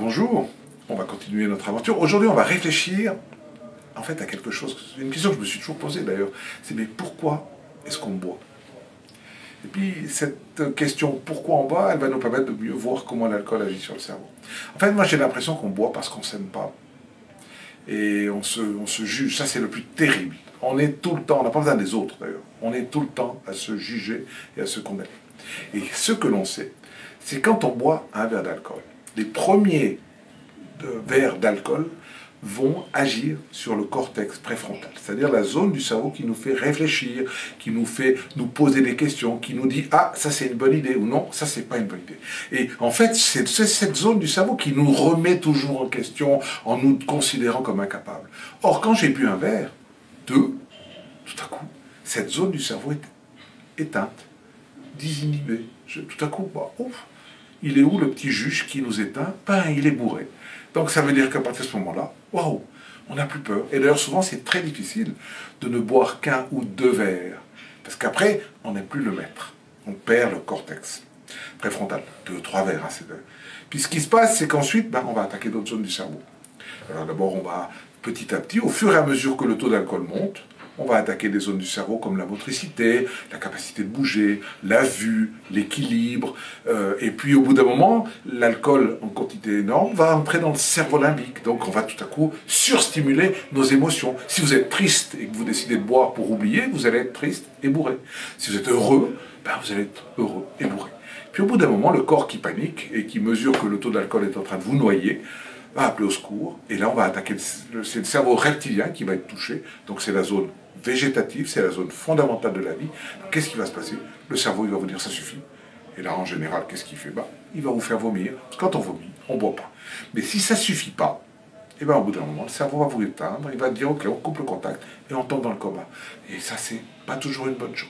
bonjour, on va continuer notre aventure. Aujourd'hui, on va réfléchir en fait à quelque chose. Une question que je me suis toujours posée d'ailleurs, c'est mais pourquoi est-ce qu'on boit? Et puis cette question pourquoi on boit, elle va nous permettre de mieux voir comment l'alcool agit sur le cerveau. En fait, moi j'ai l'impression qu'on boit parce qu'on s'aime pas. Et on se, on se juge, ça c'est le plus terrible. On est tout le temps, on n'a pas besoin des autres d'ailleurs, on est tout le temps à se juger et à se condamner. Et ce que l'on sait, c'est quand on boit un verre d'alcool, les premiers verres d'alcool vont agir sur le cortex préfrontal, c'est-à-dire la zone du cerveau qui nous fait réfléchir, qui nous fait nous poser des questions, qui nous dit ah ça c'est une bonne idée ou non ça c'est pas une bonne idée. Et en fait c'est cette zone du cerveau qui nous remet toujours en question en nous considérant comme incapables. Or quand j'ai bu un verre, deux, tout à coup cette zone du cerveau est éteinte, désinhibée. tout à coup bah, ouf, il est où le petit juge qui nous éteint? Ben, il est bourré. Donc ça veut dire qu'à partir de ce moment-là, waouh, on n'a plus peur. Et d'ailleurs, souvent, c'est très difficile de ne boire qu'un ou deux verres. Parce qu'après, on n'est plus le maître. On perd le cortex préfrontal. Deux, trois verres, hein, c'est Puis ce qui se passe, c'est qu'ensuite, ben, on va attaquer d'autres zones du cerveau. Alors d'abord, on va petit à petit, au fur et à mesure que le taux d'alcool monte, on va attaquer des zones du cerveau comme la motricité, la capacité de bouger, la vue, l'équilibre. Euh, et puis au bout d'un moment, l'alcool en quantité énorme va entrer dans le cerveau limbique. Donc on va tout à coup surstimuler nos émotions. Si vous êtes triste et que vous décidez de boire pour oublier, vous allez être triste et bourré. Si vous êtes heureux, ben vous allez être heureux et bourré. Puis au bout d'un moment, le corps qui panique et qui mesure que le taux d'alcool est en train de vous noyer, va appeler au secours, et là on va attaquer, c'est le cerveau reptilien qui va être touché, donc c'est la zone végétative, c'est la zone fondamentale de la vie. Qu'est-ce qui va se passer? Le cerveau, il va vous dire ça suffit. Et là, en général, qu'est-ce qu'il fait? Bah, Il va vous faire vomir. Quand on vomit, on ne boit pas. Mais si ça ne suffit pas, et eh ben, au bout d'un moment, le cerveau va vous éteindre, il va dire ok, on coupe le contact et on tombe dans le coma. Et ça, c'est pas toujours une bonne chose.